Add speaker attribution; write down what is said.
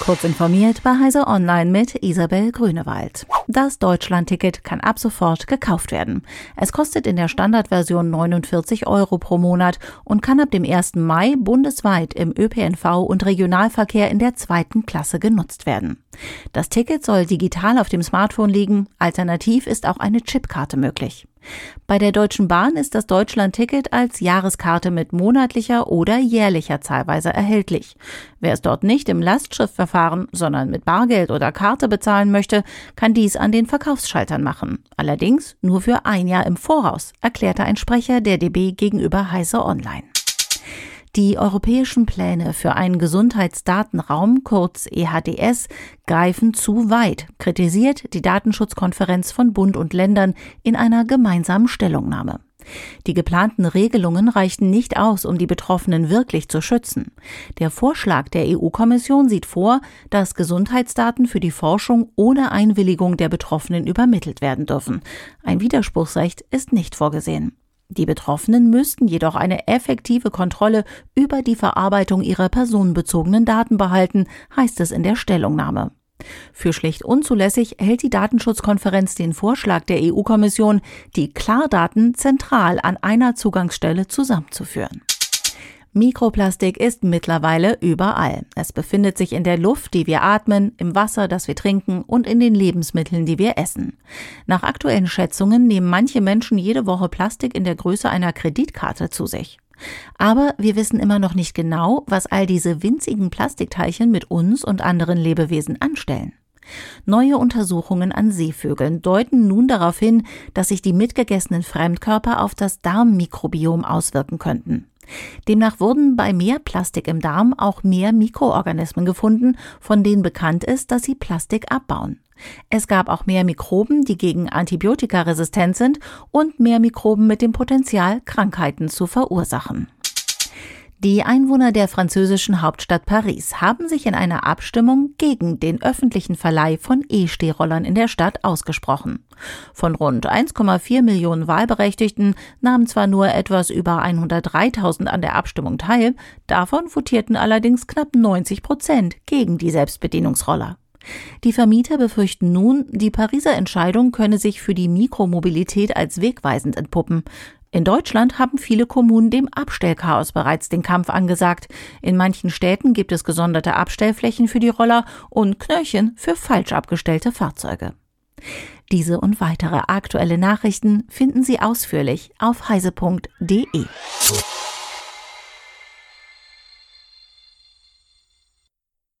Speaker 1: Kurz informiert bei Heise Online mit Isabel Grünewald. Das Deutschlandticket kann ab sofort gekauft werden. Es kostet in der Standardversion 49 Euro pro Monat und kann ab dem 1. Mai bundesweit im ÖPNV und Regionalverkehr in der zweiten Klasse genutzt werden. Das Ticket soll digital auf dem Smartphone liegen. Alternativ ist auch eine Chipkarte möglich. Bei der Deutschen Bahn ist das Deutschland-Ticket als Jahreskarte mit monatlicher oder jährlicher Zahlweise erhältlich. Wer es dort nicht im Lastschriftverfahren, sondern mit Bargeld oder Karte bezahlen möchte, kann dies an den Verkaufsschaltern machen. Allerdings nur für ein Jahr im Voraus, erklärte ein Sprecher der DB gegenüber Heise Online. Die europäischen Pläne für einen Gesundheitsdatenraum, kurz EHDS, greifen zu weit, kritisiert die Datenschutzkonferenz von Bund und Ländern in einer gemeinsamen Stellungnahme. Die geplanten Regelungen reichten nicht aus, um die Betroffenen wirklich zu schützen. Der Vorschlag der EU-Kommission sieht vor, dass Gesundheitsdaten für die Forschung ohne Einwilligung der Betroffenen übermittelt werden dürfen. Ein Widerspruchsrecht ist nicht vorgesehen. Die Betroffenen müssten jedoch eine effektive Kontrolle über die Verarbeitung ihrer personenbezogenen Daten behalten, heißt es in der Stellungnahme. Für schlicht unzulässig hält die Datenschutzkonferenz den Vorschlag der EU-Kommission, die Klardaten zentral an einer Zugangsstelle zusammenzuführen. Mikroplastik ist mittlerweile überall. Es befindet sich in der Luft, die wir atmen, im Wasser, das wir trinken und in den Lebensmitteln, die wir essen. Nach aktuellen Schätzungen nehmen manche Menschen jede Woche Plastik in der Größe einer Kreditkarte zu sich. Aber wir wissen immer noch nicht genau, was all diese winzigen Plastikteilchen mit uns und anderen Lebewesen anstellen. Neue Untersuchungen an Seevögeln deuten nun darauf hin, dass sich die mitgegessenen Fremdkörper auf das Darmmikrobiom auswirken könnten. Demnach wurden bei mehr Plastik im Darm auch mehr Mikroorganismen gefunden, von denen bekannt ist, dass sie Plastik abbauen. Es gab auch mehr Mikroben, die gegen Antibiotika resistent sind und mehr Mikroben mit dem Potenzial, Krankheiten zu verursachen. Die Einwohner der französischen Hauptstadt Paris haben sich in einer Abstimmung gegen den öffentlichen Verleih von E-Stehrollern in der Stadt ausgesprochen. Von rund 1,4 Millionen Wahlberechtigten nahmen zwar nur etwas über 103.000 an der Abstimmung teil, davon votierten allerdings knapp 90 Prozent gegen die Selbstbedienungsroller. Die Vermieter befürchten nun, die Pariser Entscheidung könne sich für die Mikromobilität als wegweisend entpuppen. In Deutschland haben viele Kommunen dem Abstellchaos bereits den Kampf angesagt. In manchen Städten gibt es gesonderte Abstellflächen für die Roller und Knöllchen für falsch abgestellte Fahrzeuge. Diese und weitere aktuelle Nachrichten finden Sie ausführlich auf heise.de.